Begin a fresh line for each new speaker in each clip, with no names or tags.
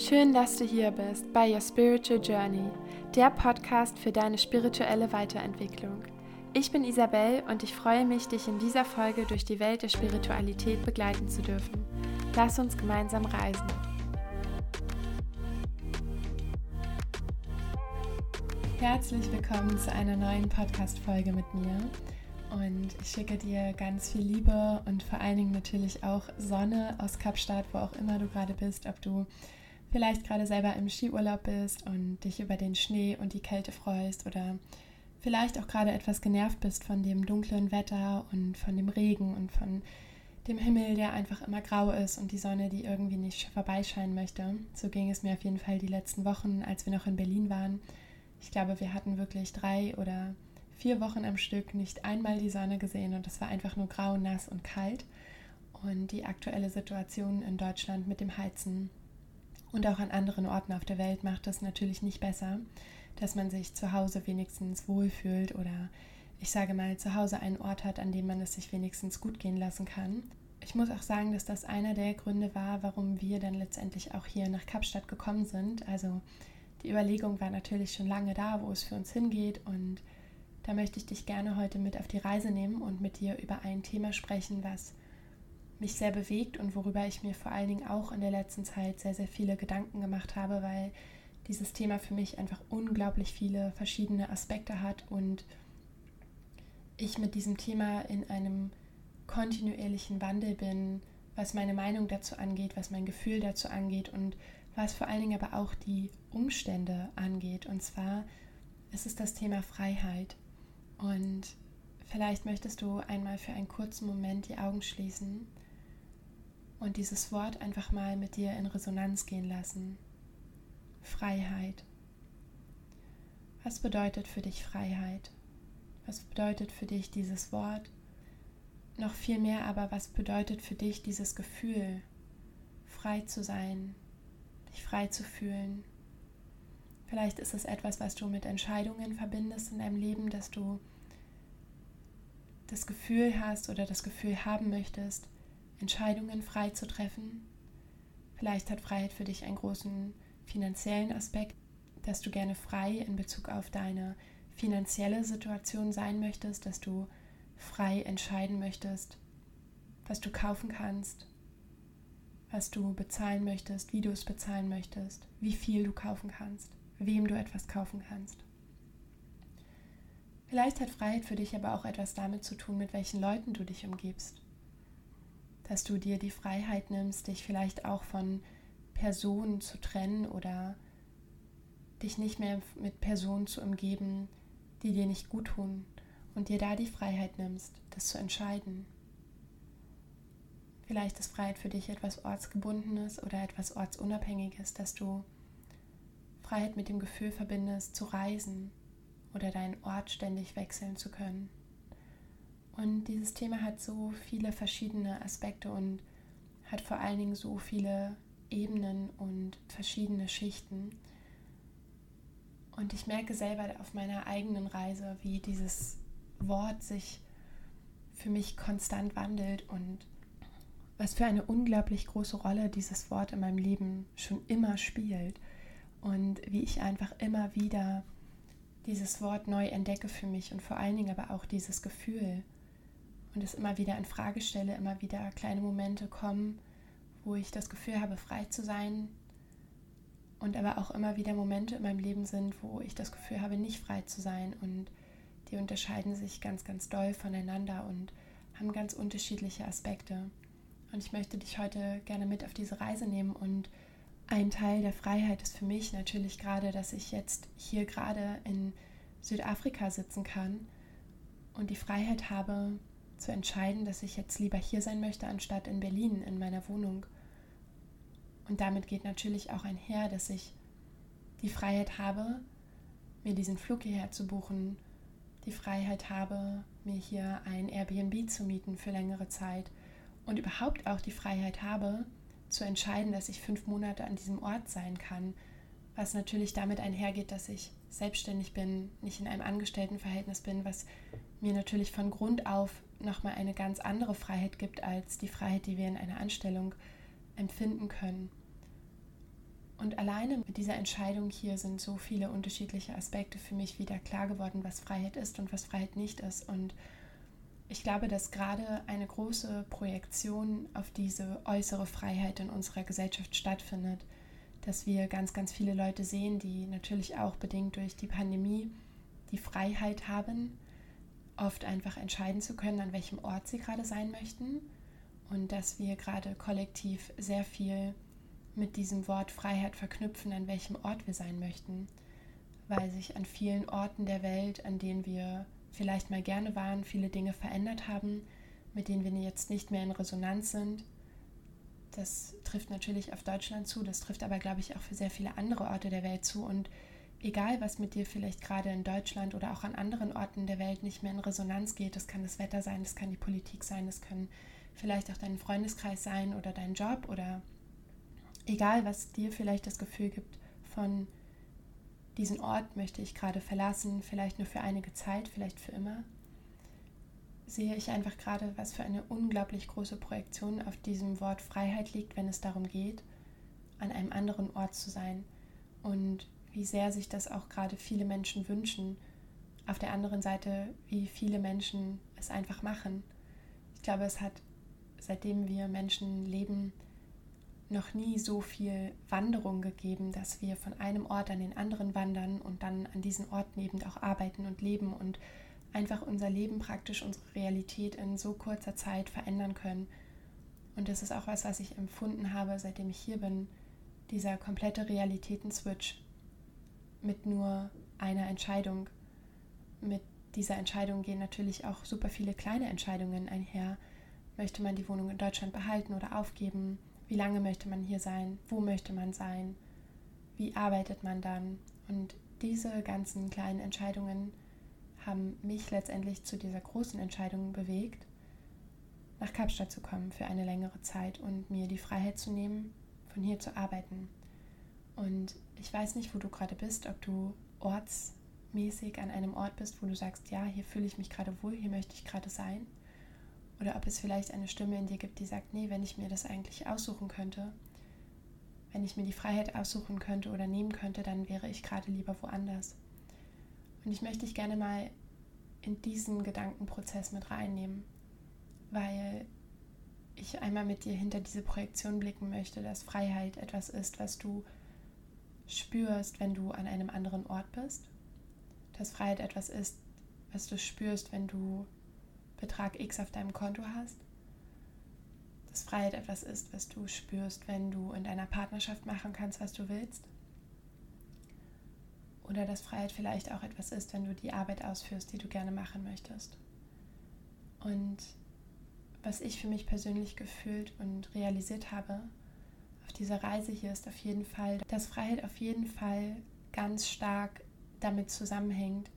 Schön, dass du hier bist bei Your Spiritual Journey, der Podcast für deine spirituelle Weiterentwicklung. Ich bin Isabel und ich freue mich, dich in dieser Folge durch die Welt der Spiritualität begleiten zu dürfen. Lass uns gemeinsam reisen. Herzlich willkommen zu einer neuen Podcast-Folge mit mir. Und ich schicke dir ganz viel Liebe und vor allen Dingen natürlich auch Sonne aus Kapstadt, wo auch immer du gerade bist, ob du vielleicht gerade selber im Skiurlaub bist und dich über den Schnee und die Kälte freust oder vielleicht auch gerade etwas genervt bist von dem dunklen Wetter und von dem Regen und von dem Himmel, der einfach immer grau ist und die Sonne, die irgendwie nicht vorbeischeinen möchte. So ging es mir auf jeden Fall die letzten Wochen, als wir noch in Berlin waren. Ich glaube, wir hatten wirklich drei oder vier Wochen am Stück nicht einmal die Sonne gesehen und es war einfach nur grau, nass und kalt. Und die aktuelle Situation in Deutschland mit dem Heizen und auch an anderen Orten auf der Welt macht es natürlich nicht besser, dass man sich zu Hause wenigstens wohlfühlt oder ich sage mal zu Hause einen Ort hat, an dem man es sich wenigstens gut gehen lassen kann. Ich muss auch sagen, dass das einer der Gründe war, warum wir dann letztendlich auch hier nach Kapstadt gekommen sind. Also die Überlegung war natürlich schon lange da, wo es für uns hingeht und da möchte ich dich gerne heute mit auf die Reise nehmen und mit dir über ein Thema sprechen, was mich sehr bewegt und worüber ich mir vor allen Dingen auch in der letzten Zeit sehr, sehr viele Gedanken gemacht habe, weil dieses Thema für mich einfach unglaublich viele verschiedene Aspekte hat und ich mit diesem Thema in einem kontinuierlichen Wandel bin, was meine Meinung dazu angeht, was mein Gefühl dazu angeht und was vor allen Dingen aber auch die Umstände angeht. Und zwar ist es das Thema Freiheit. Und vielleicht möchtest du einmal für einen kurzen Moment die Augen schließen und dieses Wort einfach mal mit dir in Resonanz gehen lassen. Freiheit. Was bedeutet für dich Freiheit? Was bedeutet für dich dieses Wort? Noch viel mehr aber, was bedeutet für dich dieses Gefühl, frei zu sein, dich frei zu fühlen? Vielleicht ist es etwas, was du mit Entscheidungen verbindest in deinem Leben, dass du das Gefühl hast oder das Gefühl haben möchtest, Entscheidungen frei zu treffen. Vielleicht hat Freiheit für dich einen großen finanziellen Aspekt, dass du gerne frei in Bezug auf deine finanzielle Situation sein möchtest, dass du frei entscheiden möchtest, was du kaufen kannst, was du bezahlen möchtest, wie du es bezahlen möchtest, wie viel du kaufen kannst, wem du etwas kaufen kannst. Vielleicht hat Freiheit für dich aber auch etwas damit zu tun, mit welchen Leuten du dich umgibst dass du dir die Freiheit nimmst, dich vielleicht auch von Personen zu trennen oder dich nicht mehr mit Personen zu umgeben, die dir nicht gut tun und dir da die Freiheit nimmst, das zu entscheiden. Vielleicht ist Freiheit für dich etwas Ortsgebundenes oder etwas Ortsunabhängiges, dass du Freiheit mit dem Gefühl verbindest, zu reisen oder deinen Ort ständig wechseln zu können. Und dieses Thema hat so viele verschiedene Aspekte und hat vor allen Dingen so viele Ebenen und verschiedene Schichten. Und ich merke selber auf meiner eigenen Reise, wie dieses Wort sich für mich konstant wandelt und was für eine unglaublich große Rolle dieses Wort in meinem Leben schon immer spielt und wie ich einfach immer wieder dieses Wort neu entdecke für mich und vor allen Dingen aber auch dieses Gefühl, und es immer wieder in Frage stelle, immer wieder kleine Momente kommen, wo ich das Gefühl habe, frei zu sein. Und aber auch immer wieder Momente in meinem Leben sind, wo ich das Gefühl habe, nicht frei zu sein. Und die unterscheiden sich ganz, ganz doll voneinander und haben ganz unterschiedliche Aspekte. Und ich möchte dich heute gerne mit auf diese Reise nehmen. Und ein Teil der Freiheit ist für mich natürlich gerade, dass ich jetzt hier gerade in Südafrika sitzen kann und die Freiheit habe, zu entscheiden, dass ich jetzt lieber hier sein möchte, anstatt in Berlin in meiner Wohnung. Und damit geht natürlich auch einher, dass ich die Freiheit habe, mir diesen Flug hierher zu buchen, die Freiheit habe, mir hier ein Airbnb zu mieten für längere Zeit und überhaupt auch die Freiheit habe, zu entscheiden, dass ich fünf Monate an diesem Ort sein kann, was natürlich damit einhergeht, dass ich selbstständig bin, nicht in einem Angestelltenverhältnis bin, was mir natürlich von Grund auf nochmal eine ganz andere Freiheit gibt als die Freiheit, die wir in einer Anstellung empfinden können. Und alleine mit dieser Entscheidung hier sind so viele unterschiedliche Aspekte für mich wieder klar geworden, was Freiheit ist und was Freiheit nicht ist. Und ich glaube, dass gerade eine große Projektion auf diese äußere Freiheit in unserer Gesellschaft stattfindet. Dass wir ganz, ganz viele Leute sehen, die natürlich auch bedingt durch die Pandemie die Freiheit haben, oft einfach entscheiden zu können, an welchem Ort sie gerade sein möchten. Und dass wir gerade kollektiv sehr viel mit diesem Wort Freiheit verknüpfen, an welchem Ort wir sein möchten, weil sich an vielen Orten der Welt, an denen wir vielleicht mal gerne waren, viele Dinge verändert haben, mit denen wir jetzt nicht mehr in Resonanz sind. Das trifft natürlich auf Deutschland zu, das trifft aber, glaube ich, auch für sehr viele andere Orte der Welt zu. Und egal, was mit dir vielleicht gerade in Deutschland oder auch an anderen Orten der Welt nicht mehr in Resonanz geht, das kann das Wetter sein, das kann die Politik sein, das kann vielleicht auch dein Freundeskreis sein oder dein Job oder egal, was dir vielleicht das Gefühl gibt von diesen Ort möchte ich gerade verlassen, vielleicht nur für einige Zeit, vielleicht für immer, sehe ich einfach gerade, was für eine unglaublich große Projektion auf diesem Wort Freiheit liegt, wenn es darum geht, an einem anderen Ort zu sein und wie sehr sich das auch gerade viele Menschen wünschen. Auf der anderen Seite, wie viele Menschen es einfach machen. Ich glaube, es hat, seitdem wir Menschen leben, noch nie so viel Wanderung gegeben, dass wir von einem Ort an den anderen wandern und dann an diesen Orten eben auch arbeiten und leben und einfach unser Leben praktisch, unsere Realität in so kurzer Zeit verändern können. Und das ist auch was, was ich empfunden habe, seitdem ich hier bin, dieser komplette Realitäten-Switch mit nur einer Entscheidung. Mit dieser Entscheidung gehen natürlich auch super viele kleine Entscheidungen einher. Möchte man die Wohnung in Deutschland behalten oder aufgeben? Wie lange möchte man hier sein? Wo möchte man sein? Wie arbeitet man dann? Und diese ganzen kleinen Entscheidungen haben mich letztendlich zu dieser großen Entscheidung bewegt, nach Kapstadt zu kommen für eine längere Zeit und mir die Freiheit zu nehmen, von hier zu arbeiten. Und ich weiß nicht, wo du gerade bist, ob du ortsmäßig an einem Ort bist, wo du sagst, ja, hier fühle ich mich gerade wohl, hier möchte ich gerade sein. Oder ob es vielleicht eine Stimme in dir gibt, die sagt, nee, wenn ich mir das eigentlich aussuchen könnte, wenn ich mir die Freiheit aussuchen könnte oder nehmen könnte, dann wäre ich gerade lieber woanders. Und ich möchte dich gerne mal in diesen Gedankenprozess mit reinnehmen, weil ich einmal mit dir hinter diese Projektion blicken möchte, dass Freiheit etwas ist, was du spürst, wenn du an einem anderen Ort bist. Dass Freiheit etwas ist, was du spürst, wenn du Betrag X auf deinem Konto hast. Dass Freiheit etwas ist, was du spürst, wenn du in deiner Partnerschaft machen kannst, was du willst. Oder dass Freiheit vielleicht auch etwas ist, wenn du die Arbeit ausführst, die du gerne machen möchtest. Und was ich für mich persönlich gefühlt und realisiert habe auf dieser Reise hier ist auf jeden Fall, dass Freiheit auf jeden Fall ganz stark damit zusammenhängt,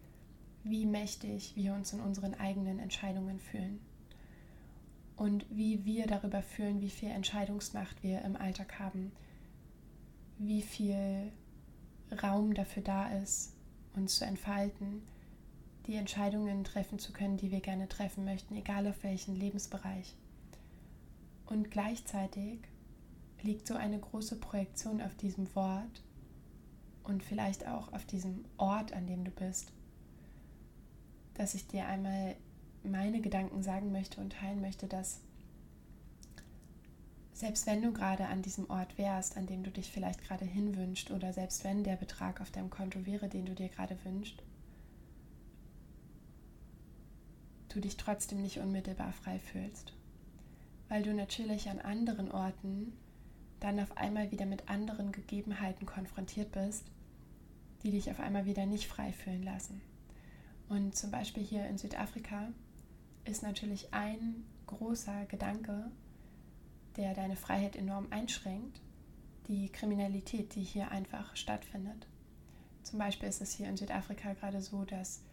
wie mächtig wir uns in unseren eigenen Entscheidungen fühlen und wie wir darüber fühlen, wie viel Entscheidungsmacht wir im Alltag haben, wie viel Raum dafür da ist, uns zu entfalten, die Entscheidungen treffen zu können, die wir gerne treffen möchten, egal auf welchen Lebensbereich. Und gleichzeitig liegt so eine große Projektion auf diesem Wort und vielleicht auch auf diesem Ort, an dem du bist, dass ich dir einmal meine Gedanken sagen möchte und teilen möchte, dass selbst wenn du gerade an diesem Ort wärst, an dem du dich vielleicht gerade hinwünscht, oder selbst wenn der Betrag auf deinem Konto wäre, den du dir gerade wünschst, du dich trotzdem nicht unmittelbar frei fühlst. Weil du natürlich an anderen Orten dann auf einmal wieder mit anderen Gegebenheiten konfrontiert bist, die dich auf einmal wieder nicht frei fühlen lassen. Und zum Beispiel hier in Südafrika ist natürlich ein großer Gedanke, der deine Freiheit enorm einschränkt, die Kriminalität, die hier einfach stattfindet. Zum Beispiel ist es hier in Südafrika gerade so, dass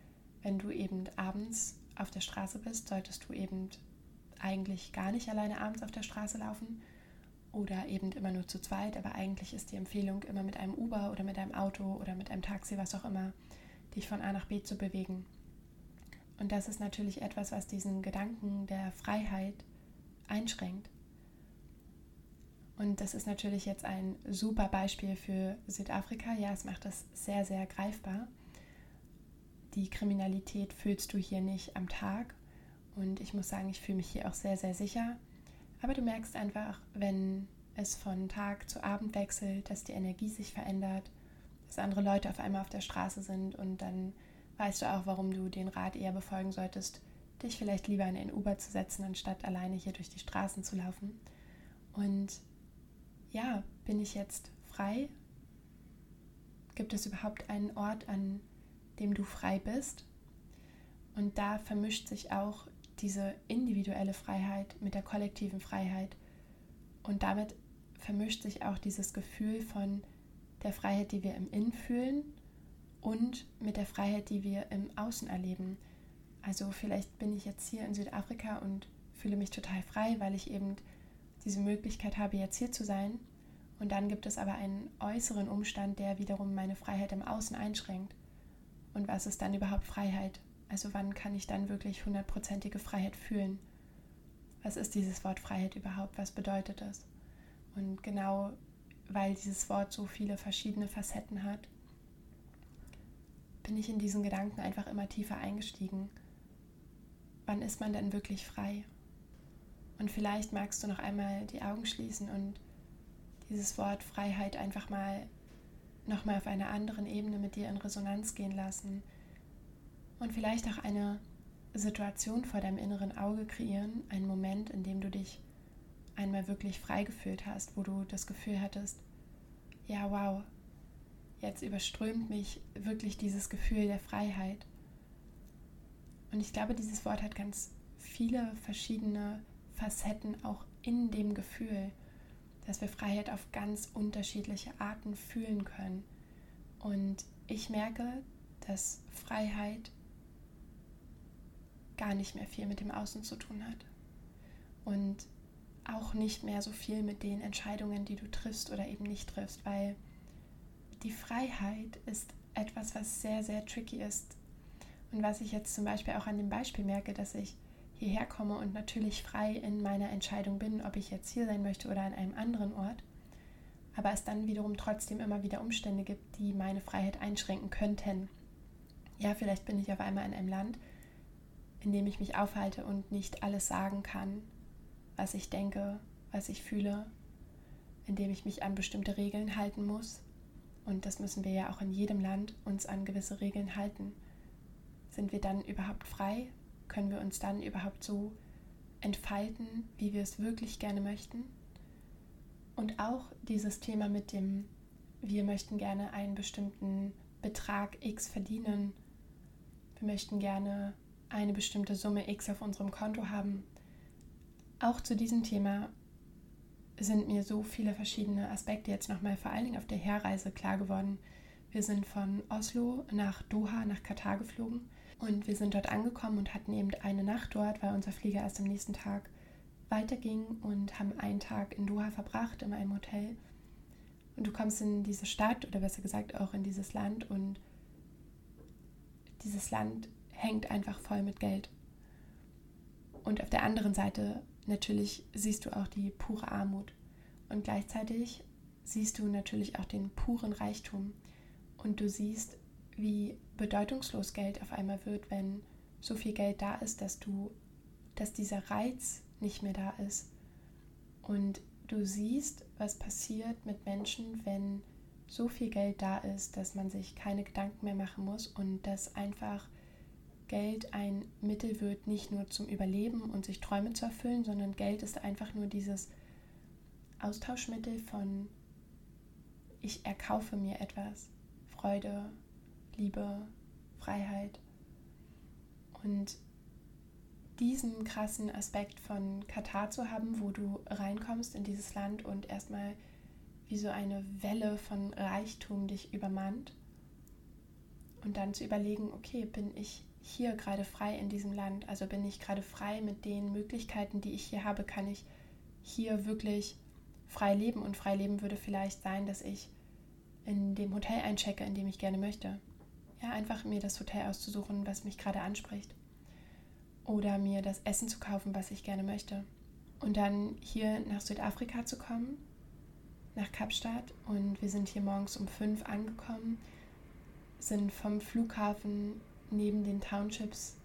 wenn du eben abends auf der Straße bist, solltest du eben eigentlich gar nicht alleine abends auf der Straße laufen oder eben immer nur zu zweit, aber eigentlich ist die Empfehlung immer mit einem Uber oder mit einem Auto oder mit einem Taxi, was auch immer, dich von A nach B zu bewegen. Und das ist natürlich etwas, was diesen Gedanken der Freiheit einschränkt. Und das ist natürlich jetzt ein super Beispiel für Südafrika. Ja, es macht das sehr, sehr greifbar. Die Kriminalität fühlst du hier nicht am Tag. Und ich muss sagen, ich fühle mich hier auch sehr, sehr sicher. Aber du merkst einfach, wenn es von Tag zu Abend wechselt, dass die Energie sich verändert, dass andere Leute auf einmal auf der Straße sind und dann weißt du auch, warum du den Rat eher befolgen solltest, dich vielleicht lieber in ein Uber zu setzen, anstatt alleine hier durch die Straßen zu laufen. Und ja, bin ich jetzt frei? Gibt es überhaupt einen Ort, an dem du frei bist? Und da vermischt sich auch diese individuelle Freiheit mit der kollektiven Freiheit. Und damit vermischt sich auch dieses Gefühl von der Freiheit, die wir im Innen fühlen und mit der Freiheit, die wir im Außen erleben. Also vielleicht bin ich jetzt hier in Südafrika und fühle mich total frei, weil ich eben diese Möglichkeit habe, jetzt hier zu sein. Und dann gibt es aber einen äußeren Umstand, der wiederum meine Freiheit im Außen einschränkt. Und was ist dann überhaupt Freiheit? Also wann kann ich dann wirklich hundertprozentige Freiheit fühlen? Was ist dieses Wort Freiheit überhaupt? Was bedeutet es? Und genau weil dieses Wort so viele verschiedene Facetten hat, bin ich in diesen Gedanken einfach immer tiefer eingestiegen. Wann ist man denn wirklich frei? Und vielleicht magst du noch einmal die Augen schließen und dieses Wort Freiheit einfach mal nochmal auf einer anderen Ebene mit dir in Resonanz gehen lassen und vielleicht auch eine Situation vor deinem inneren Auge kreieren, einen Moment, in dem du dich einmal wirklich frei gefühlt hast, wo du das Gefühl hattest, ja, wow, jetzt überströmt mich wirklich dieses Gefühl der Freiheit. Und ich glaube, dieses Wort hat ganz viele verschiedene Facetten auch in dem Gefühl, dass wir Freiheit auf ganz unterschiedliche Arten fühlen können. Und ich merke, dass Freiheit gar nicht mehr viel mit dem Außen zu tun hat. Und auch nicht mehr so viel mit den Entscheidungen, die du triffst oder eben nicht triffst, weil die Freiheit ist etwas, was sehr, sehr tricky ist. Und was ich jetzt zum Beispiel auch an dem Beispiel merke, dass ich hierher komme und natürlich frei in meiner Entscheidung bin, ob ich jetzt hier sein möchte oder an einem anderen Ort, aber es dann wiederum trotzdem immer wieder Umstände gibt, die meine Freiheit einschränken könnten. Ja, vielleicht bin ich auf einmal in einem Land, in dem ich mich aufhalte und nicht alles sagen kann, was ich denke, was ich fühle, in dem ich mich an bestimmte Regeln halten muss. Und das müssen wir ja auch in jedem Land uns an gewisse Regeln halten. Sind wir dann überhaupt frei? können wir uns dann überhaupt so entfalten, wie wir es wirklich gerne möchten. Und auch dieses Thema mit dem, wir möchten gerne einen bestimmten Betrag X verdienen, wir möchten gerne eine bestimmte Summe X auf unserem Konto haben. Auch zu diesem Thema sind mir so viele verschiedene Aspekte jetzt nochmal vor allen Dingen auf der Herreise klar geworden. Wir sind von Oslo nach Doha, nach Katar geflogen und wir sind dort angekommen und hatten eben eine Nacht dort, weil unser Flieger erst am nächsten Tag weiterging und haben einen Tag in Doha verbracht in einem Hotel. Und du kommst in diese Stadt oder besser gesagt auch in dieses Land und dieses Land hängt einfach voll mit Geld. Und auf der anderen Seite natürlich siehst du auch die pure Armut. Und gleichzeitig siehst du natürlich auch den puren Reichtum. Und du siehst, wie bedeutungslos Geld auf einmal wird, wenn so viel Geld da ist, dass du, dass dieser Reiz nicht mehr da ist. Und du siehst, was passiert mit Menschen, wenn so viel Geld da ist, dass man sich keine Gedanken mehr machen muss und dass einfach Geld ein Mittel wird, nicht nur zum Überleben und sich Träume zu erfüllen, sondern Geld ist einfach nur dieses Austauschmittel von ich erkaufe mir etwas, Freude, Liebe, Freiheit. Und diesen krassen Aspekt von Katar zu haben, wo du reinkommst in dieses Land und erstmal wie so eine Welle von Reichtum dich übermannt und dann zu überlegen, okay, bin ich hier gerade frei in diesem Land? Also bin ich gerade frei mit den Möglichkeiten, die ich hier habe? Kann ich hier wirklich frei leben? Und frei leben würde vielleicht sein, dass ich in dem Hotel einchecke, in dem ich gerne möchte ja, einfach mir das Hotel auszusuchen, was mich gerade anspricht. Oder mir das Essen zu kaufen, was ich gerne möchte. Und dann hier nach Südafrika zu kommen nach Kapstadt und wir sind hier morgens um fünf angekommen, sind vom Flughafen neben den Townships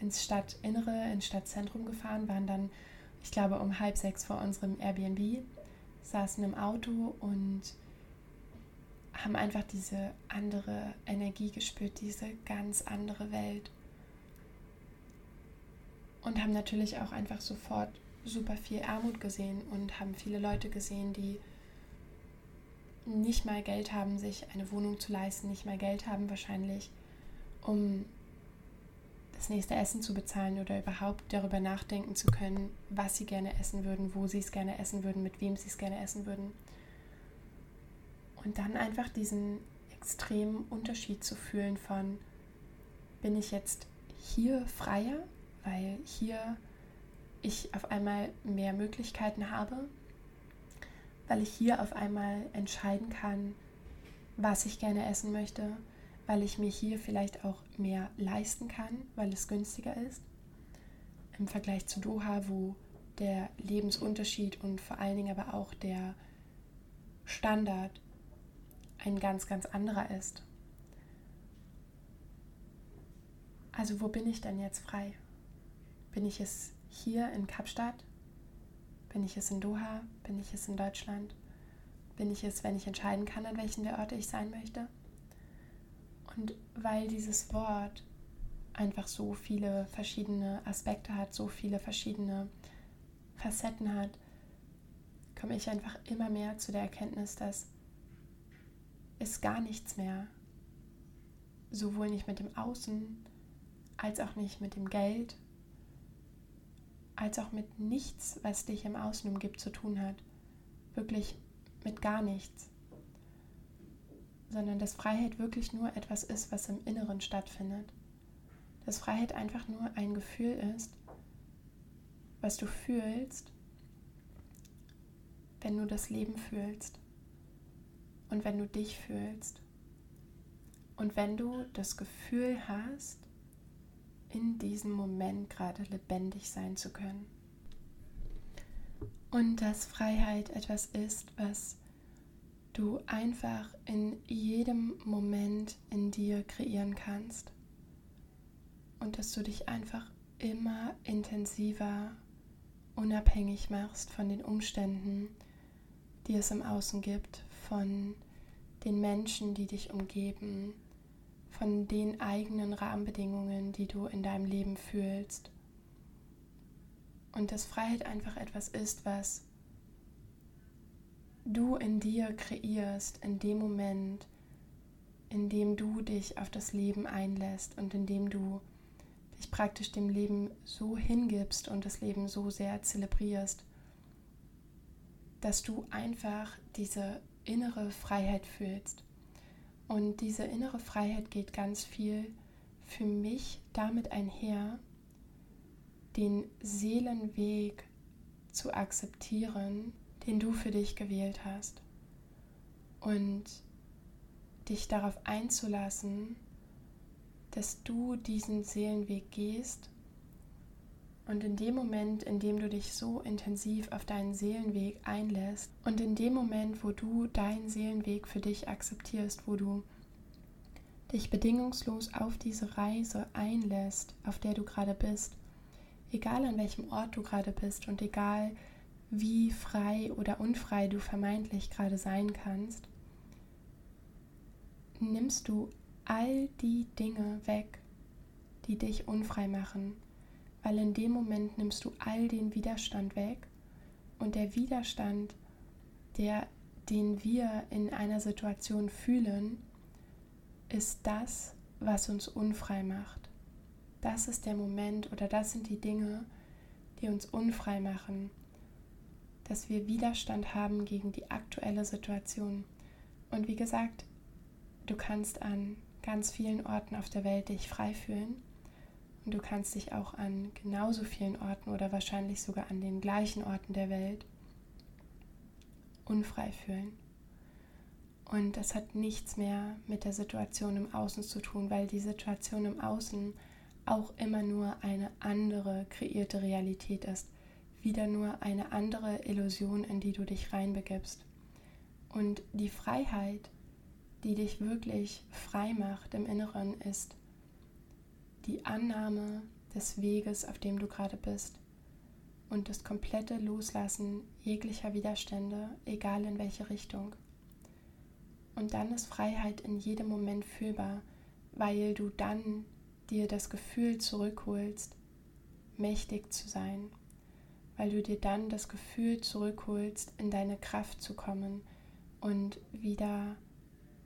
ins Stadtinnere, ins Stadtzentrum gefahren, waren dann, ich glaube, um halb sechs vor unserem Airbnb, saßen im Auto und haben einfach diese andere Energie gespürt, diese ganz andere Welt. Und haben natürlich auch einfach sofort super viel Armut gesehen und haben viele Leute gesehen, die nicht mal Geld haben, sich eine Wohnung zu leisten, nicht mal Geld haben wahrscheinlich, um das nächste Essen zu bezahlen oder überhaupt darüber nachdenken zu können, was sie gerne essen würden, wo sie es gerne essen würden, mit wem sie es gerne essen würden. Und dann einfach diesen extremen Unterschied zu fühlen von, bin ich jetzt hier freier, weil hier ich auf einmal mehr Möglichkeiten habe, weil ich hier auf einmal entscheiden kann, was ich gerne essen möchte, weil ich mir hier vielleicht auch mehr leisten kann, weil es günstiger ist. Im Vergleich zu Doha, wo der Lebensunterschied und vor allen Dingen aber auch der Standard ein ganz, ganz anderer ist. Also wo bin ich denn jetzt frei? Bin ich es hier in Kapstadt? Bin ich es in Doha? Bin ich es in Deutschland? Bin ich es, wenn ich entscheiden kann, an welchen der Orte ich sein möchte? Und weil dieses Wort einfach so viele verschiedene Aspekte hat, so viele verschiedene Facetten hat, komme ich einfach immer mehr zu der Erkenntnis, dass es gar nichts mehr, sowohl nicht mit dem Außen, als auch nicht mit dem Geld, als auch mit nichts, was dich im Außen umgibt, zu tun hat. Wirklich mit gar nichts sondern dass Freiheit wirklich nur etwas ist, was im Inneren stattfindet. Dass Freiheit einfach nur ein Gefühl ist, was du fühlst, wenn du das Leben fühlst und wenn du dich fühlst und wenn du das Gefühl hast, in diesem Moment gerade lebendig sein zu können. Und dass Freiheit etwas ist, was du einfach in jedem Moment in dir kreieren kannst. Und dass du dich einfach immer intensiver unabhängig machst von den Umständen, die es im Außen gibt, von den Menschen, die dich umgeben, von den eigenen Rahmenbedingungen, die du in deinem Leben fühlst. Und dass Freiheit einfach etwas ist, was du in dir kreierst, in dem Moment, in dem du dich auf das Leben einlässt und in dem du dich praktisch dem Leben so hingibst und das Leben so sehr zelebrierst, dass du einfach diese innere Freiheit fühlst. Und diese innere Freiheit geht ganz viel für mich damit einher, den Seelenweg zu akzeptieren den du für dich gewählt hast. Und dich darauf einzulassen, dass du diesen Seelenweg gehst und in dem Moment, in dem du dich so intensiv auf deinen Seelenweg einlässt und in dem Moment, wo du deinen Seelenweg für dich akzeptierst, wo du dich bedingungslos auf diese Reise einlässt, auf der du gerade bist, egal an welchem Ort du gerade bist und egal wie frei oder unfrei du vermeintlich gerade sein kannst, nimmst du all die Dinge weg, die dich unfrei machen, weil in dem Moment nimmst du all den Widerstand weg und der Widerstand, der, den wir in einer Situation fühlen, ist das, was uns unfrei macht. Das ist der Moment oder das sind die Dinge, die uns unfrei machen dass wir Widerstand haben gegen die aktuelle Situation. Und wie gesagt, du kannst an ganz vielen Orten auf der Welt dich frei fühlen und du kannst dich auch an genauso vielen Orten oder wahrscheinlich sogar an den gleichen Orten der Welt unfrei fühlen. Und das hat nichts mehr mit der Situation im Außen zu tun, weil die Situation im Außen auch immer nur eine andere kreierte Realität ist wieder nur eine andere Illusion, in die du dich reinbegibst. Und die Freiheit, die dich wirklich frei macht im Inneren, ist die Annahme des Weges, auf dem du gerade bist und das komplette Loslassen jeglicher Widerstände, egal in welche Richtung. Und dann ist Freiheit in jedem Moment fühlbar, weil du dann dir das Gefühl zurückholst, mächtig zu sein, weil du dir dann das Gefühl zurückholst, in deine Kraft zu kommen und wieder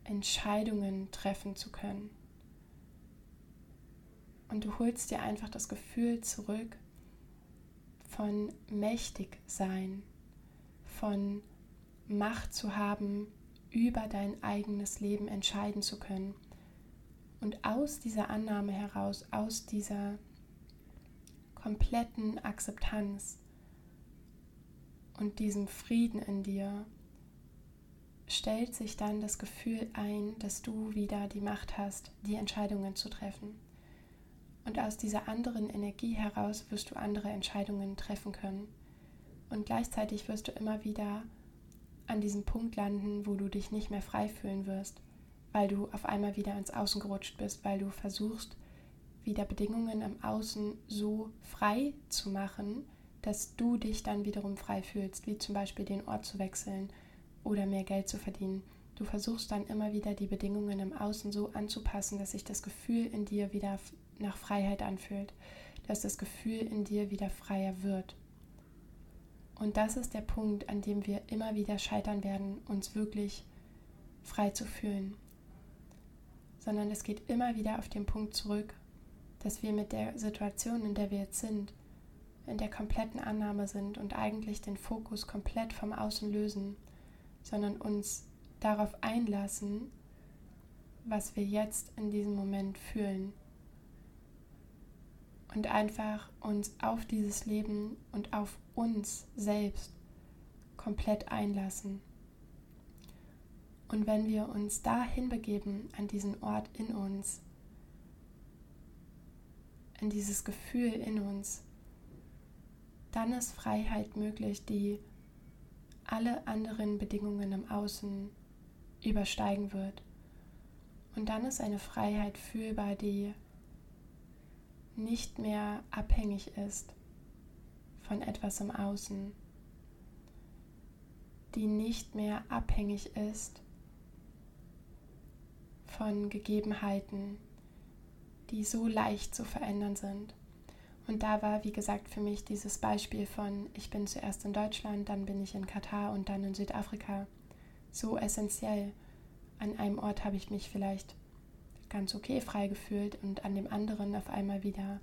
Entscheidungen treffen zu können. Und du holst dir einfach das Gefühl zurück, von mächtig sein, von Macht zu haben, über dein eigenes Leben entscheiden zu können. Und aus dieser Annahme heraus, aus dieser kompletten Akzeptanz und diesem Frieden in dir, stellt sich dann das Gefühl ein, dass du wieder die Macht hast, die Entscheidungen zu treffen. Und aus dieser anderen Energie heraus wirst du andere Entscheidungen treffen können. Und gleichzeitig wirst du immer wieder an diesem Punkt landen, wo du dich nicht mehr frei fühlen wirst, weil du auf einmal wieder ins Außen gerutscht bist, weil du versuchst, wieder Bedingungen im Außen so frei zu machen, dass du dich dann wiederum frei fühlst, wie zum Beispiel den Ort zu wechseln oder mehr Geld zu verdienen. Du versuchst dann immer wieder die Bedingungen im Außen so anzupassen, dass sich das Gefühl in dir wieder nach Freiheit anfühlt, dass das Gefühl in dir wieder freier wird. Und das ist der Punkt, an dem wir immer wieder scheitern werden, uns wirklich frei zu fühlen. Sondern es geht immer wieder auf den Punkt zurück, dass wir mit der Situation, in der wir jetzt sind, in der kompletten Annahme sind und eigentlich den Fokus komplett vom Außen lösen, sondern uns darauf einlassen, was wir jetzt in diesem Moment fühlen und einfach uns auf dieses Leben und auf uns selbst komplett einlassen. Und wenn wir uns dahin begeben, an diesen Ort in uns, in dieses Gefühl in uns, dann ist Freiheit möglich, die alle anderen Bedingungen im Außen übersteigen wird. Und dann ist eine Freiheit fühlbar, die nicht mehr abhängig ist von etwas im Außen, die nicht mehr abhängig ist von Gegebenheiten, die so leicht zu verändern sind. Und da war, wie gesagt, für mich dieses Beispiel von, ich bin zuerst in Deutschland, dann bin ich in Katar und dann in Südafrika so essentiell. An einem Ort habe ich mich vielleicht ganz okay frei gefühlt und an dem anderen auf einmal wieder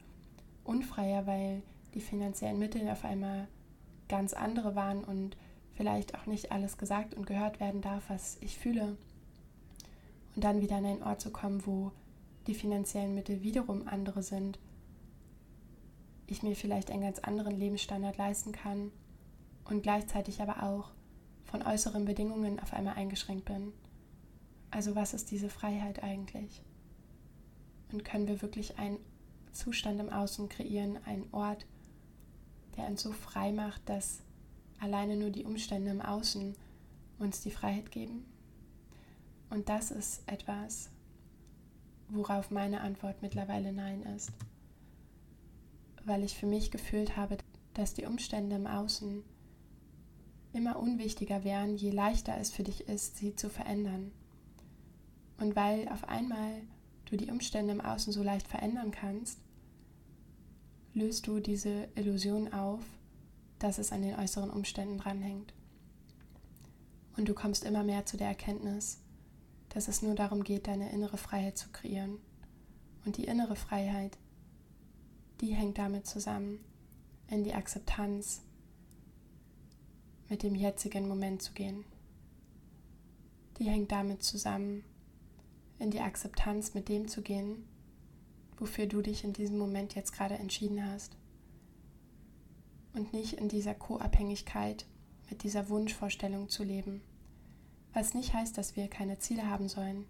unfreier, weil die finanziellen Mittel auf einmal ganz andere waren und vielleicht auch nicht alles gesagt und gehört werden darf, was ich fühle. Und dann wieder an einen Ort zu kommen, wo die finanziellen Mittel wiederum andere sind, ich mir vielleicht einen ganz anderen Lebensstandard leisten kann und gleichzeitig aber auch von äußeren Bedingungen auf einmal eingeschränkt bin. Also was ist diese Freiheit eigentlich? Und können wir wirklich einen Zustand im Außen kreieren, einen Ort, der uns so frei macht, dass alleine nur die Umstände im Außen uns die Freiheit geben? Und das ist etwas, worauf meine Antwort mittlerweile Nein ist. Weil ich für mich gefühlt habe, dass die Umstände im Außen immer unwichtiger wären, je leichter es für dich ist, sie zu verändern. Und weil auf einmal du die Umstände im Außen so leicht verändern kannst, löst du diese Illusion auf, dass es an den äußeren Umständen dranhängt. Und du kommst immer mehr zu der Erkenntnis, dass es nur darum geht, deine innere Freiheit zu kreieren. Und die innere Freiheit, die hängt damit zusammen, in die Akzeptanz mit dem jetzigen Moment zu gehen. Die hängt damit zusammen, in die Akzeptanz mit dem zu gehen, wofür du dich in diesem Moment jetzt gerade entschieden hast. Und nicht in dieser Co-Abhängigkeit mit dieser Wunschvorstellung zu leben. Was nicht heißt, dass wir keine Ziele haben sollen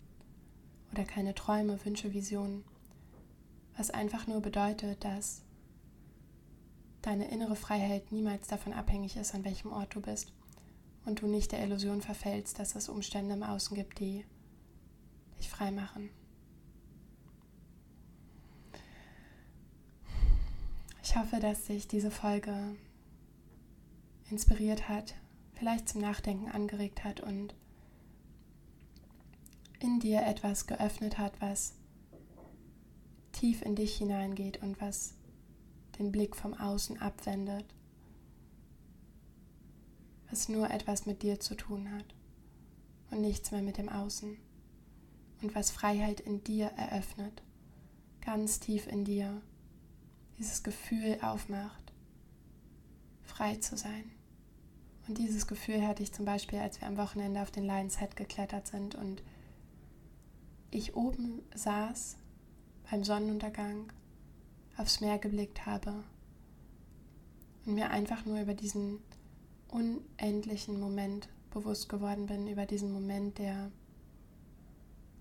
oder keine Träume, Wünsche, Visionen. Was einfach nur bedeutet, dass deine innere Freiheit niemals davon abhängig ist, an welchem Ort du bist und du nicht der Illusion verfällst, dass es Umstände im Außen gibt, die dich frei machen. Ich hoffe, dass sich diese Folge inspiriert hat, vielleicht zum Nachdenken angeregt hat und in dir etwas geöffnet hat, was tief in dich hineingeht und was den Blick vom Außen abwendet, was nur etwas mit dir zu tun hat und nichts mehr mit dem Außen und was Freiheit in dir eröffnet, ganz tief in dir, dieses Gefühl aufmacht, frei zu sein. Und dieses Gefühl hatte ich zum Beispiel, als wir am Wochenende auf den Lions Head geklettert sind und ich oben saß beim Sonnenuntergang, aufs Meer geblickt habe und mir einfach nur über diesen unendlichen Moment bewusst geworden bin, über diesen Moment, der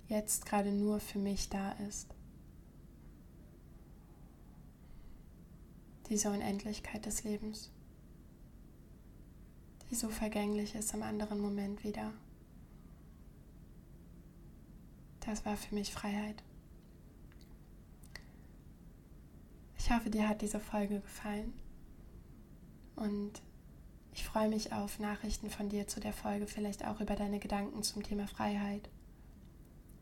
jetzt gerade nur für mich da ist. Diese Unendlichkeit des Lebens, die so vergänglich ist im anderen Moment wieder. Das war für mich Freiheit. Ich hoffe, dir hat diese Folge gefallen und ich freue mich auf Nachrichten von dir zu der Folge, vielleicht auch über deine Gedanken zum Thema Freiheit.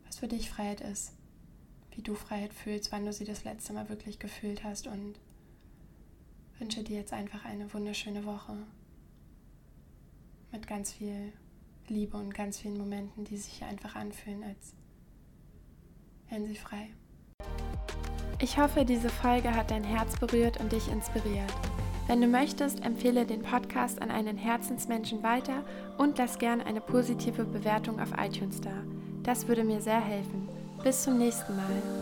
Was für dich Freiheit ist, wie du Freiheit fühlst, wann du sie das letzte Mal wirklich gefühlt hast und wünsche dir jetzt einfach eine wunderschöne Woche mit ganz viel Liebe und ganz vielen Momenten, die sich einfach anfühlen, als wären sie frei. Ich hoffe, diese Folge hat dein Herz berührt und dich inspiriert. Wenn du möchtest, empfehle den Podcast an einen Herzensmenschen weiter und lass gern eine positive Bewertung auf iTunes da. Das würde mir sehr helfen. Bis zum nächsten Mal.